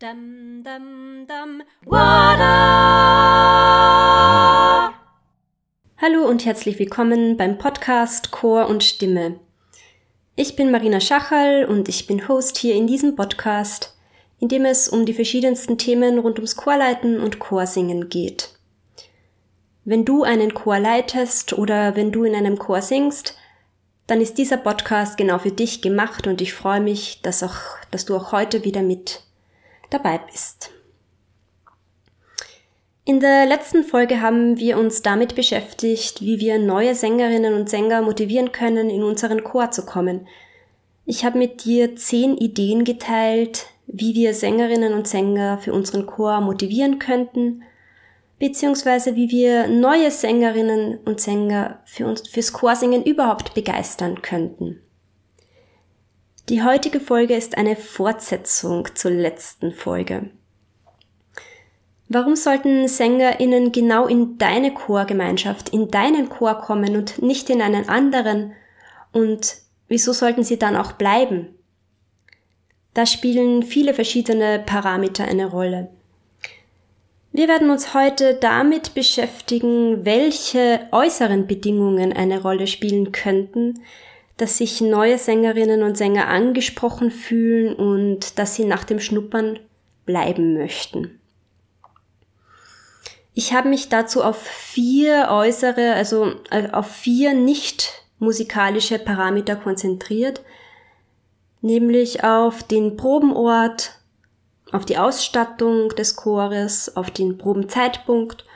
Dum, dum, dum, Wada! Hallo und herzlich willkommen beim Podcast Chor und Stimme. Ich bin Marina Schachal und ich bin Host hier in diesem Podcast, in dem es um die verschiedensten Themen rund ums Chorleiten und Chorsingen geht. Wenn du einen Chor leitest oder wenn du in einem Chor singst, dann ist dieser Podcast genau für dich gemacht und ich freue mich, dass auch, dass du auch heute wieder mit dabei bist. In der letzten Folge haben wir uns damit beschäftigt, wie wir neue Sängerinnen und Sänger motivieren können, in unseren Chor zu kommen. Ich habe mit dir zehn Ideen geteilt, wie wir Sängerinnen und Sänger für unseren Chor motivieren könnten, beziehungsweise wie wir neue Sängerinnen und Sänger für uns, fürs Chorsingen überhaupt begeistern könnten. Die heutige Folge ist eine Fortsetzung zur letzten Folge. Warum sollten SängerInnen genau in deine Chorgemeinschaft, in deinen Chor kommen und nicht in einen anderen? Und wieso sollten sie dann auch bleiben? Da spielen viele verschiedene Parameter eine Rolle. Wir werden uns heute damit beschäftigen, welche äußeren Bedingungen eine Rolle spielen könnten, dass sich neue Sängerinnen und Sänger angesprochen fühlen und dass sie nach dem Schnuppern bleiben möchten. Ich habe mich dazu auf vier äußere, also äh, auf vier nicht musikalische Parameter konzentriert, nämlich auf den Probenort, auf die Ausstattung des Chores, auf den Probenzeitpunkt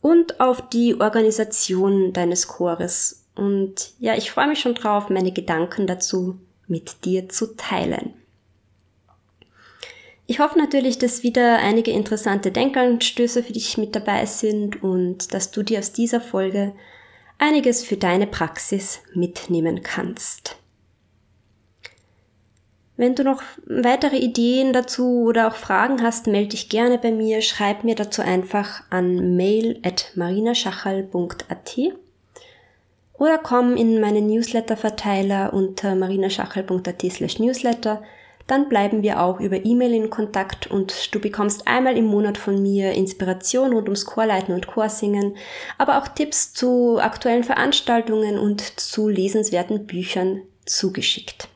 und auf die Organisation deines Chores und ja, ich freue mich schon drauf, meine Gedanken dazu mit dir zu teilen. Ich hoffe natürlich, dass wieder einige interessante Denkanstöße für dich mit dabei sind und dass du dir aus dieser Folge einiges für deine Praxis mitnehmen kannst. Wenn du noch weitere Ideen dazu oder auch Fragen hast, melde dich gerne bei mir. Schreib mir dazu einfach an mail at marinaschachal.at oder komm in meinen Newsletter-Verteiler unter marinaschachel.at slash newsletter. Dann bleiben wir auch über E-Mail in Kontakt und du bekommst einmal im Monat von mir Inspiration rund ums Chorleiten und Chorsingen, aber auch Tipps zu aktuellen Veranstaltungen und zu lesenswerten Büchern zugeschickt.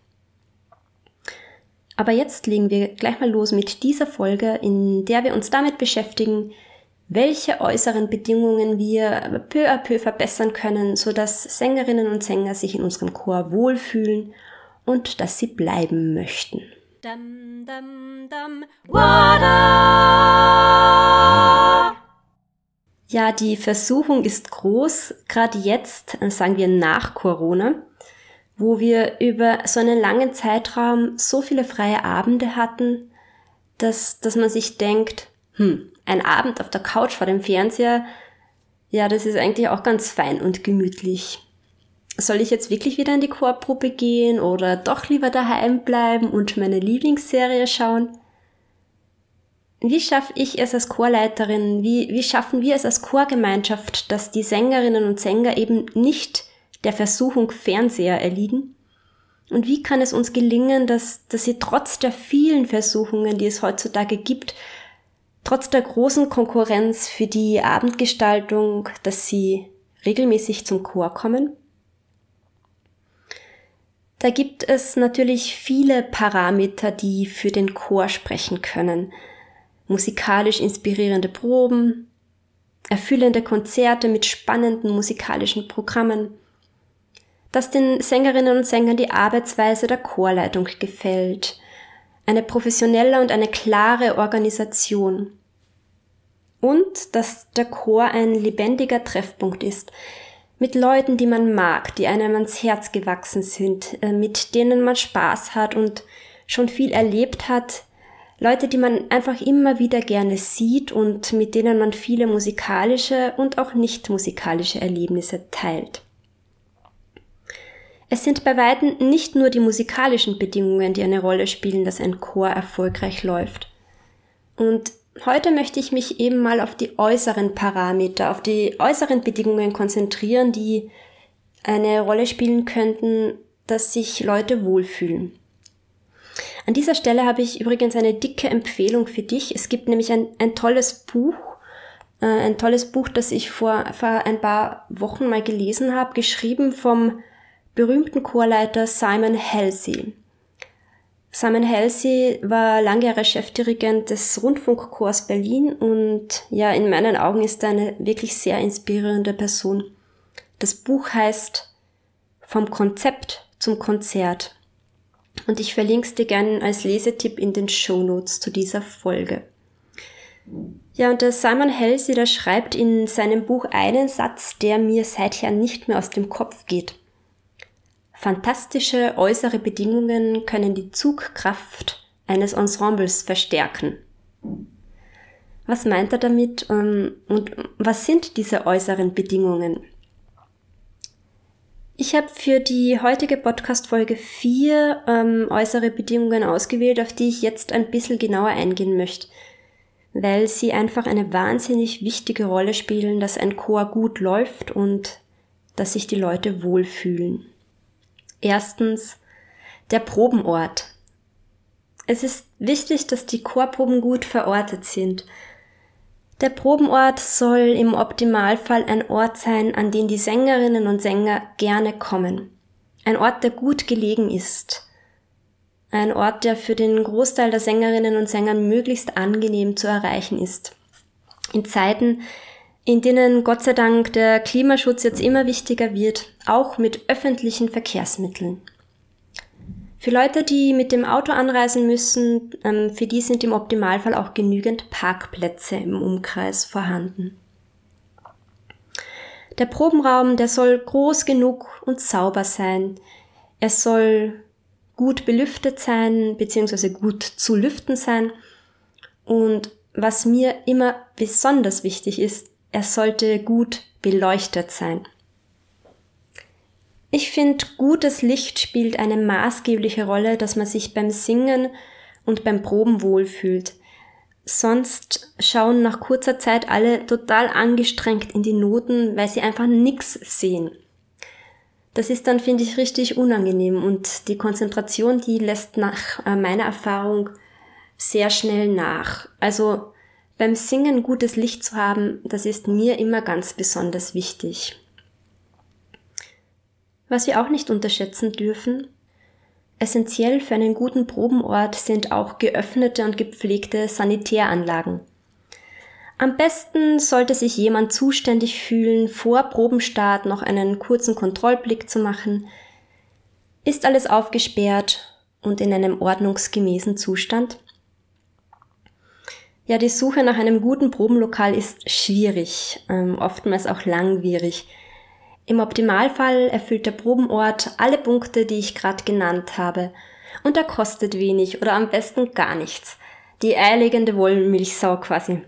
Aber jetzt legen wir gleich mal los mit dieser Folge, in der wir uns damit beschäftigen, welche äußeren Bedingungen wir peu à peu verbessern können, so dass Sängerinnen und Sänger sich in unserem Chor wohlfühlen und dass sie bleiben möchten. Dum, dum, dum, ja, die Versuchung ist groß, gerade jetzt, äh, sagen wir nach Corona, wo wir über so einen langen Zeitraum so viele freie Abende hatten, dass, dass man sich denkt, hm, ein Abend auf der Couch vor dem Fernseher, ja, das ist eigentlich auch ganz fein und gemütlich. Soll ich jetzt wirklich wieder in die Chorprobe gehen oder doch lieber daheim bleiben und meine Lieblingsserie schauen? Wie schaffe ich es als Chorleiterin, wie, wie schaffen wir es als Chorgemeinschaft, dass die Sängerinnen und Sänger eben nicht der Versuchung Fernseher erliegen? Und wie kann es uns gelingen, dass, dass sie trotz der vielen Versuchungen, die es heutzutage gibt, trotz der großen Konkurrenz für die Abendgestaltung, dass sie regelmäßig zum Chor kommen? Da gibt es natürlich viele Parameter, die für den Chor sprechen können. Musikalisch inspirierende Proben, erfüllende Konzerte mit spannenden musikalischen Programmen, dass den Sängerinnen und Sängern die Arbeitsweise der Chorleitung gefällt, eine professionelle und eine klare Organisation. Und dass der Chor ein lebendiger Treffpunkt ist, mit Leuten, die man mag, die einem ans Herz gewachsen sind, äh, mit denen man Spaß hat und schon viel erlebt hat, Leute, die man einfach immer wieder gerne sieht und mit denen man viele musikalische und auch nicht musikalische Erlebnisse teilt. Es sind bei weitem nicht nur die musikalischen Bedingungen, die eine Rolle spielen, dass ein Chor erfolgreich läuft. Und heute möchte ich mich eben mal auf die äußeren Parameter, auf die äußeren Bedingungen konzentrieren, die eine Rolle spielen könnten, dass sich Leute wohlfühlen. An dieser Stelle habe ich übrigens eine dicke Empfehlung für dich. Es gibt nämlich ein, ein tolles Buch, äh, ein tolles Buch, das ich vor, vor ein paar Wochen mal gelesen habe, geschrieben vom berühmten Chorleiter Simon Halsey. Simon Halsey war langjähriger Chefdirigent des Rundfunkchors Berlin und ja, in meinen Augen ist er eine wirklich sehr inspirierende Person. Das Buch heißt Vom Konzept zum Konzert und ich verlinke es dir gerne als Lesetipp in den Show Notes zu dieser Folge. Ja, und der Simon Halsey, der schreibt in seinem Buch einen Satz, der mir seither nicht mehr aus dem Kopf geht. Fantastische äußere Bedingungen können die Zugkraft eines Ensembles verstärken. Was meint er damit ähm, und was sind diese äußeren Bedingungen? Ich habe für die heutige Podcast-Folge vier ähm, äußere Bedingungen ausgewählt, auf die ich jetzt ein bisschen genauer eingehen möchte, weil sie einfach eine wahnsinnig wichtige Rolle spielen, dass ein Chor gut läuft und dass sich die Leute wohlfühlen. Erstens der Probenort. Es ist wichtig, dass die Chorproben gut verortet sind. Der Probenort soll im Optimalfall ein Ort sein, an den die Sängerinnen und Sänger gerne kommen. Ein Ort, der gut gelegen ist. Ein Ort, der für den Großteil der Sängerinnen und Sänger möglichst angenehm zu erreichen ist. In Zeiten, in denen Gott sei Dank der Klimaschutz jetzt immer wichtiger wird, auch mit öffentlichen Verkehrsmitteln. Für Leute, die mit dem Auto anreisen müssen, ähm, für die sind im Optimalfall auch genügend Parkplätze im Umkreis vorhanden. Der Probenraum, der soll groß genug und sauber sein. Er soll gut belüftet sein, beziehungsweise gut zu lüften sein. Und was mir immer besonders wichtig ist, er sollte gut beleuchtet sein. Ich finde, gutes Licht spielt eine maßgebliche Rolle, dass man sich beim Singen und beim Proben wohlfühlt. Sonst schauen nach kurzer Zeit alle total angestrengt in die Noten, weil sie einfach nichts sehen. Das ist dann, finde ich, richtig unangenehm und die Konzentration, die lässt nach äh, meiner Erfahrung sehr schnell nach. Also beim Singen gutes Licht zu haben, das ist mir immer ganz besonders wichtig. Was wir auch nicht unterschätzen dürfen, essentiell für einen guten Probenort sind auch geöffnete und gepflegte Sanitäranlagen. Am besten sollte sich jemand zuständig fühlen, vor Probenstart noch einen kurzen Kontrollblick zu machen. Ist alles aufgesperrt und in einem ordnungsgemäßen Zustand? Ja, die Suche nach einem guten Probenlokal ist schwierig, ähm, oftmals auch langwierig. Im Optimalfall erfüllt der Probenort alle Punkte, die ich gerade genannt habe. Und er kostet wenig oder am besten gar nichts. Die eierlegende Wollmilchsau quasi.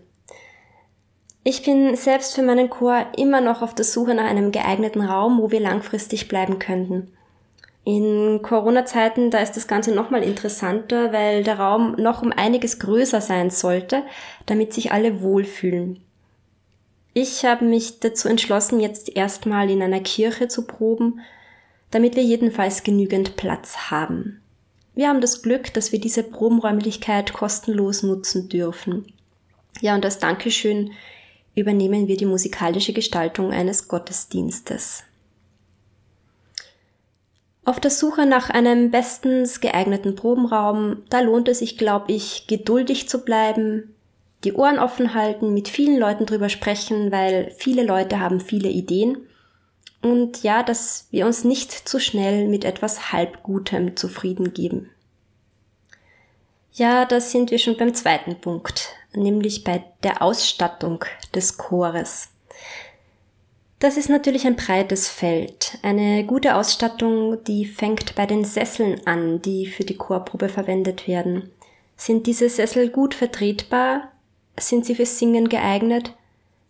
Ich bin selbst für meinen Chor immer noch auf der Suche nach einem geeigneten Raum, wo wir langfristig bleiben könnten. In Corona-Zeiten, da ist das Ganze nochmal interessanter, weil der Raum noch um einiges größer sein sollte, damit sich alle wohlfühlen. Ich habe mich dazu entschlossen, jetzt erstmal in einer Kirche zu proben, damit wir jedenfalls genügend Platz haben. Wir haben das Glück, dass wir diese Probenräumlichkeit kostenlos nutzen dürfen. Ja, und als Dankeschön übernehmen wir die musikalische Gestaltung eines Gottesdienstes. Auf der Suche nach einem bestens geeigneten Probenraum, da lohnt es sich, glaube ich, geduldig zu bleiben, die Ohren offen halten, mit vielen Leuten drüber sprechen, weil viele Leute haben viele Ideen. Und ja, dass wir uns nicht zu schnell mit etwas Halbgutem zufrieden geben. Ja, da sind wir schon beim zweiten Punkt, nämlich bei der Ausstattung des Chores. Das ist natürlich ein breites Feld. Eine gute Ausstattung, die fängt bei den Sesseln an, die für die Chorprobe verwendet werden. Sind diese Sessel gut vertretbar? Sind sie fürs Singen geeignet?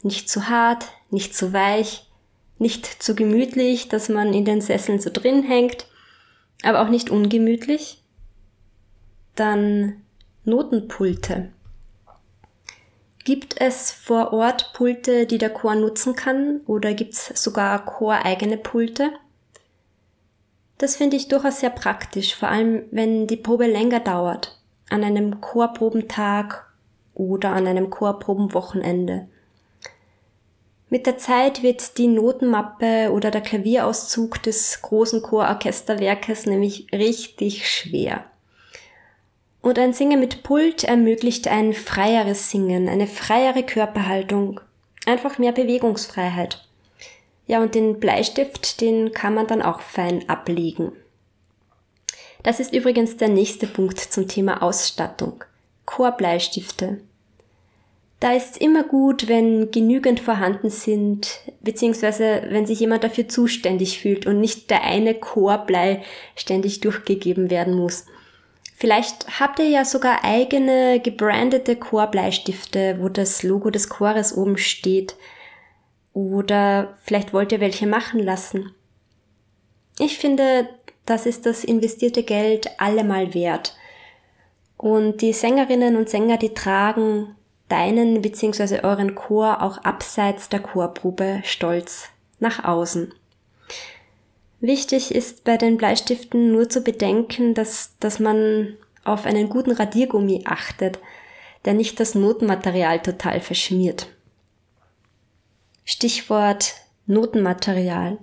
Nicht zu hart, nicht zu weich, nicht zu gemütlich, dass man in den Sesseln so drin hängt, aber auch nicht ungemütlich? Dann Notenpulte. Gibt es vor Ort Pulte, die der Chor nutzen kann oder gibt es sogar choreigene Pulte? Das finde ich durchaus sehr praktisch, vor allem wenn die Probe länger dauert, an einem Chorprobentag oder an einem Chorprobenwochenende. Mit der Zeit wird die Notenmappe oder der Klavierauszug des großen Chororchesterwerkes nämlich richtig schwer. Und ein Singen mit Pult ermöglicht ein freieres Singen, eine freiere Körperhaltung, einfach mehr Bewegungsfreiheit. Ja, und den Bleistift, den kann man dann auch fein ablegen. Das ist übrigens der nächste Punkt zum Thema Ausstattung. Chorbleistifte. Da ist es immer gut, wenn genügend vorhanden sind, beziehungsweise wenn sich jemand dafür zuständig fühlt und nicht der eine Chorblei ständig durchgegeben werden muss. Vielleicht habt ihr ja sogar eigene gebrandete Chorbleistifte, wo das Logo des Chores oben steht. Oder vielleicht wollt ihr welche machen lassen. Ich finde, das ist das investierte Geld allemal wert. Und die Sängerinnen und Sänger, die tragen deinen bzw. euren Chor auch abseits der Chorprobe stolz nach außen. Wichtig ist bei den Bleistiften nur zu bedenken, dass, dass man auf einen guten Radiergummi achtet, der nicht das Notenmaterial total verschmiert. Stichwort Notenmaterial.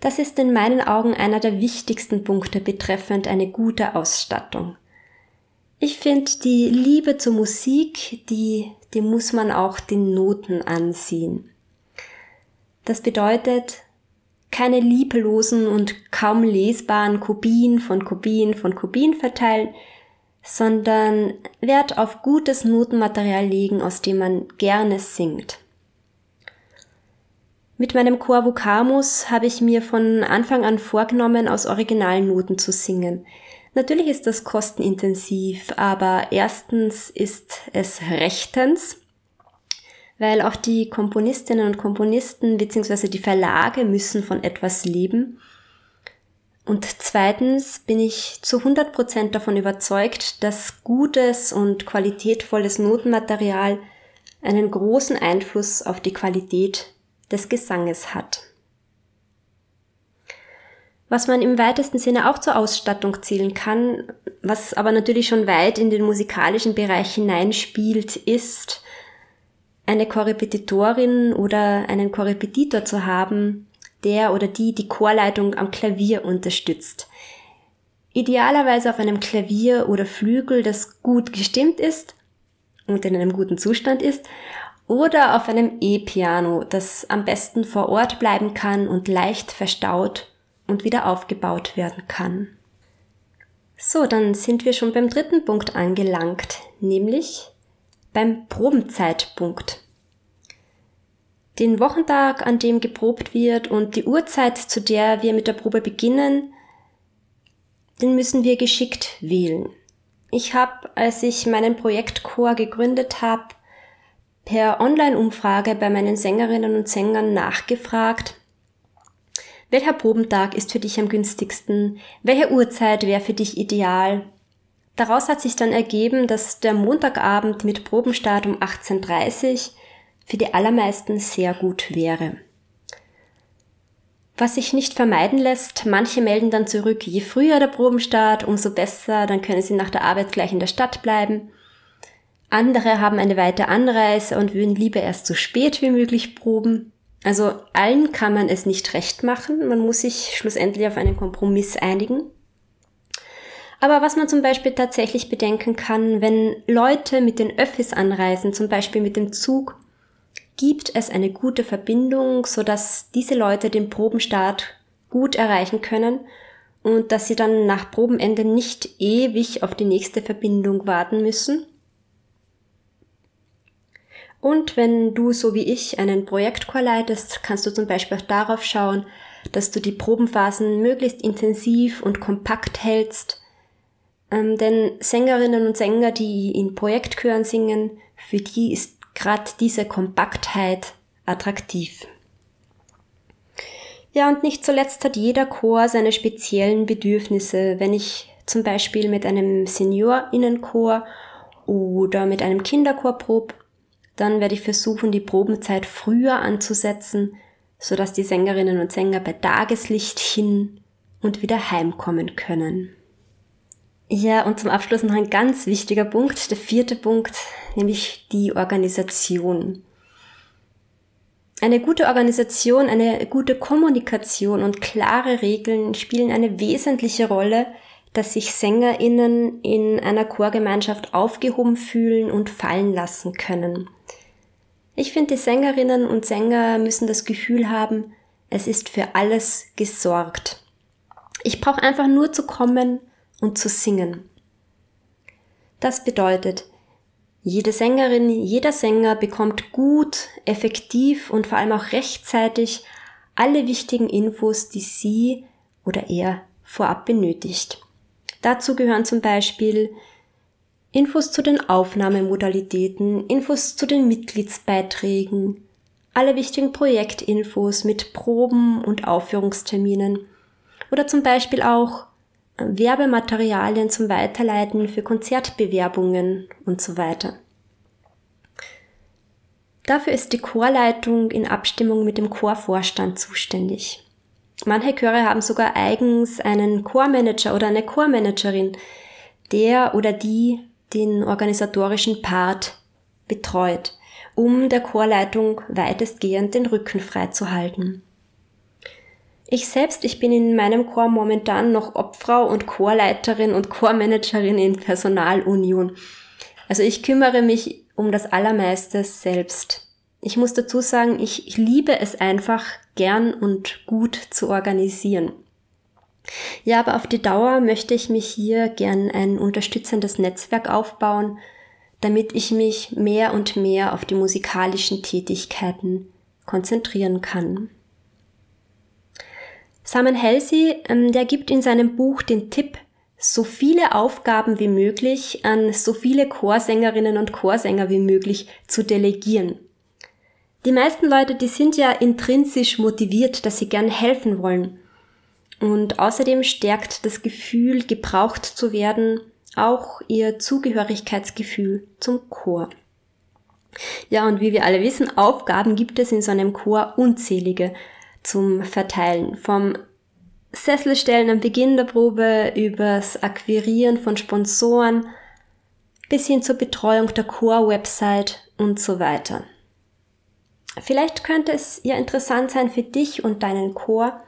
Das ist in meinen Augen einer der wichtigsten Punkte betreffend eine gute Ausstattung. Ich finde, die Liebe zur Musik, die, die muss man auch den Noten ansehen. Das bedeutet, keine lieblosen und kaum lesbaren Kopien von Kopien von Kopien verteilen, sondern Wert auf gutes Notenmaterial legen, aus dem man gerne singt. Mit meinem Chor Vocamus habe ich mir von Anfang an vorgenommen, aus originalen Noten zu singen – Natürlich ist das kostenintensiv, aber erstens ist es rechtens, weil auch die Komponistinnen und Komponisten bzw. die Verlage müssen von etwas leben. Und zweitens bin ich zu 100 Prozent davon überzeugt, dass gutes und qualitätvolles Notenmaterial einen großen Einfluss auf die Qualität des Gesanges hat. Was man im weitesten Sinne auch zur Ausstattung zählen kann, was aber natürlich schon weit in den musikalischen Bereich hineinspielt, ist, eine Korrepetitorin oder einen Korrepetitor zu haben, der oder die die Chorleitung am Klavier unterstützt. Idealerweise auf einem Klavier oder Flügel, das gut gestimmt ist und in einem guten Zustand ist, oder auf einem E-Piano, das am besten vor Ort bleiben kann und leicht verstaut und wieder aufgebaut werden kann. So, dann sind wir schon beim dritten Punkt angelangt, nämlich beim Probenzeitpunkt. Den Wochentag, an dem geprobt wird und die Uhrzeit, zu der wir mit der Probe beginnen, den müssen wir geschickt wählen. Ich habe, als ich meinen Projektchor gegründet habe, per Online-Umfrage bei meinen Sängerinnen und Sängern nachgefragt, welcher Probentag ist für dich am günstigsten? Welche Uhrzeit wäre für dich ideal? Daraus hat sich dann ergeben, dass der Montagabend mit Probenstart um 18.30 Uhr für die allermeisten sehr gut wäre. Was sich nicht vermeiden lässt, manche melden dann zurück, je früher der Probenstart, umso besser, dann können sie nach der Arbeit gleich in der Stadt bleiben. Andere haben eine weite Anreise und würden lieber erst so spät wie möglich proben. Also allen kann man es nicht recht machen. Man muss sich schlussendlich auf einen Kompromiss einigen. Aber was man zum Beispiel tatsächlich bedenken kann, wenn Leute mit den Öffis anreisen, zum Beispiel mit dem Zug, gibt es eine gute Verbindung, sodass diese Leute den Probenstart gut erreichen können und dass sie dann nach Probenende nicht ewig auf die nächste Verbindung warten müssen, und wenn du so wie ich einen Projektchor leitest, kannst du zum Beispiel auch darauf schauen, dass du die Probenphasen möglichst intensiv und kompakt hältst. Ähm, denn Sängerinnen und Sänger, die in Projektchören singen, für die ist gerade diese Kompaktheit attraktiv. Ja, und nicht zuletzt hat jeder Chor seine speziellen Bedürfnisse. Wenn ich zum Beispiel mit einem Seniorinnenchor oder mit einem Kinderchor prob, dann werde ich versuchen, die Probenzeit früher anzusetzen, sodass die Sängerinnen und Sänger bei Tageslicht hin und wieder heimkommen können. Ja, und zum Abschluss noch ein ganz wichtiger Punkt, der vierte Punkt, nämlich die Organisation. Eine gute Organisation, eine gute Kommunikation und klare Regeln spielen eine wesentliche Rolle, dass sich SängerInnen in einer Chorgemeinschaft aufgehoben fühlen und fallen lassen können. Ich finde, die Sängerinnen und Sänger müssen das Gefühl haben, es ist für alles gesorgt. Ich brauche einfach nur zu kommen und zu singen. Das bedeutet, jede Sängerin, jeder Sänger bekommt gut, effektiv und vor allem auch rechtzeitig alle wichtigen Infos, die sie oder er vorab benötigt. Dazu gehören zum Beispiel Infos zu den Aufnahmemodalitäten, Infos zu den Mitgliedsbeiträgen, alle wichtigen Projektinfos mit Proben und Aufführungsterminen oder zum Beispiel auch Werbematerialien zum Weiterleiten für Konzertbewerbungen und so weiter. Dafür ist die Chorleitung in Abstimmung mit dem Chorvorstand zuständig. Manche Chöre haben sogar eigens einen Chormanager oder eine Chormanagerin, der oder die den organisatorischen Part betreut, um der Chorleitung weitestgehend den Rücken frei zu halten. Ich selbst, ich bin in meinem Chor momentan noch Obfrau und Chorleiterin und Chormanagerin in Personalunion. Also ich kümmere mich um das Allermeiste selbst. Ich muss dazu sagen, ich, liebe es einfach gern und gut zu organisieren. Ja, aber auf die Dauer möchte ich mich hier gern ein unterstützendes Netzwerk aufbauen, damit ich mich mehr und mehr auf die musikalischen Tätigkeiten konzentrieren kann. Simon Halsey, ähm, der gibt in seinem Buch den Tipp, so viele Aufgaben wie möglich an so viele Chorsängerinnen und Chorsänger wie möglich zu delegieren. Die meisten Leute, die sind ja intrinsisch motiviert, dass sie gern helfen wollen. Und außerdem stärkt das Gefühl, gebraucht zu werden, auch ihr Zugehörigkeitsgefühl zum Chor. Ja, und wie wir alle wissen, Aufgaben gibt es in so einem Chor unzählige zum Verteilen. Vom Sesselstellen am Beginn der Probe übers Akquirieren von Sponsoren bis hin zur Betreuung der Chor-Website und so weiter. Vielleicht könnte es ja interessant sein für dich und deinen Chor,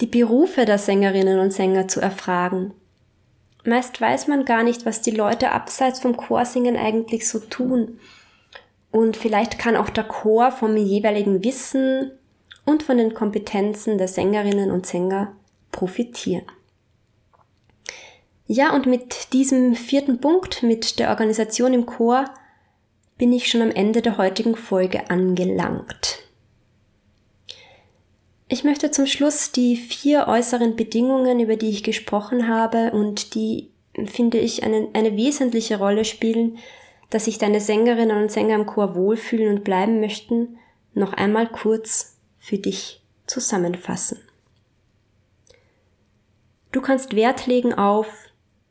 die Berufe der Sängerinnen und Sänger zu erfragen. Meist weiß man gar nicht, was die Leute abseits vom Chorsingen eigentlich so tun. Und vielleicht kann auch der Chor vom jeweiligen Wissen und von den Kompetenzen der Sängerinnen und Sänger profitieren. Ja, und mit diesem vierten Punkt, mit der Organisation im Chor, bin ich schon am Ende der heutigen Folge angelangt. Ich möchte zum Schluss die vier äußeren Bedingungen, über die ich gesprochen habe und die, finde ich, eine, eine wesentliche Rolle spielen, dass sich deine Sängerinnen und Sänger im Chor wohlfühlen und bleiben möchten, noch einmal kurz für dich zusammenfassen. Du kannst Wert legen auf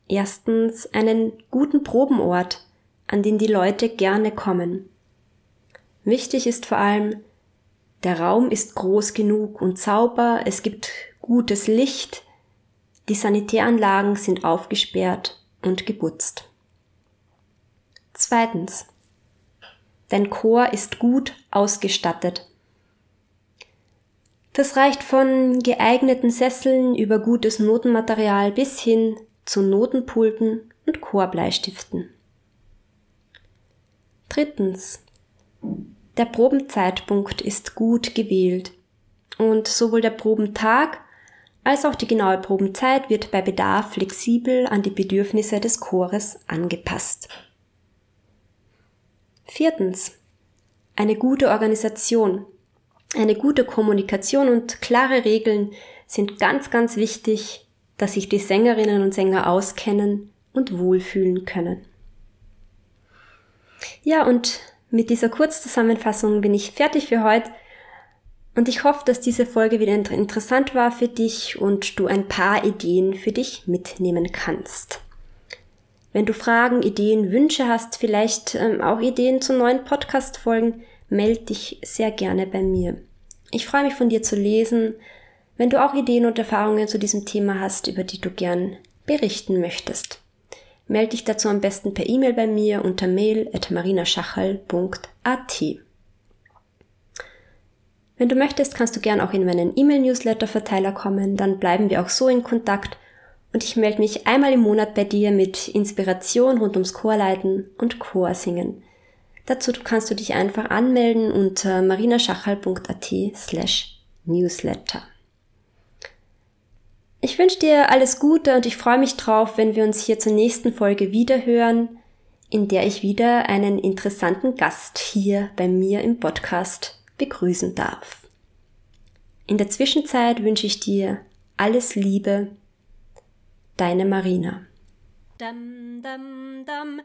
erstens einen guten Probenort, an den die Leute gerne kommen. Wichtig ist vor allem, der Raum ist groß genug und sauber, es gibt gutes Licht, die Sanitäranlagen sind aufgesperrt und geputzt. Zweitens. Dein Chor ist gut ausgestattet. Das reicht von geeigneten Sesseln über gutes Notenmaterial bis hin zu Notenpulten und Chorbleistiften. Drittens. Der Probenzeitpunkt ist gut gewählt und sowohl der Probentag als auch die genaue Probenzeit wird bei Bedarf flexibel an die Bedürfnisse des Chores angepasst. Viertens. Eine gute Organisation eine gute Kommunikation und klare Regeln sind ganz, ganz wichtig, dass sich die Sängerinnen und Sänger auskennen und wohlfühlen können. Ja, und mit dieser Kurzzusammenfassung bin ich fertig für heute und ich hoffe, dass diese Folge wieder interessant war für dich und du ein paar Ideen für dich mitnehmen kannst. Wenn du Fragen, Ideen, Wünsche hast, vielleicht ähm, auch Ideen zu neuen Podcast-Folgen, melde dich sehr gerne bei mir. Ich freue mich von dir zu lesen. wenn du auch Ideen und Erfahrungen zu diesem Thema hast, über die du gern berichten möchtest. Melde dich dazu am besten per E-Mail bei mir unter mail.marinaschachal.at. Wenn du möchtest, kannst du gern auch in meinen E-Mail-Newsletter-Verteiler kommen, dann bleiben wir auch so in Kontakt und ich melde mich einmal im Monat bei dir mit Inspiration rund ums Chorleiten und Chorsingen. Dazu kannst du dich einfach anmelden unter marinaschachal.at slash newsletter. Ich wünsche dir alles Gute und ich freue mich drauf, wenn wir uns hier zur nächsten Folge wiederhören, in der ich wieder einen interessanten Gast hier bei mir im Podcast begrüßen darf. In der Zwischenzeit wünsche ich dir alles Liebe, deine Marina. Dum, dum, dum.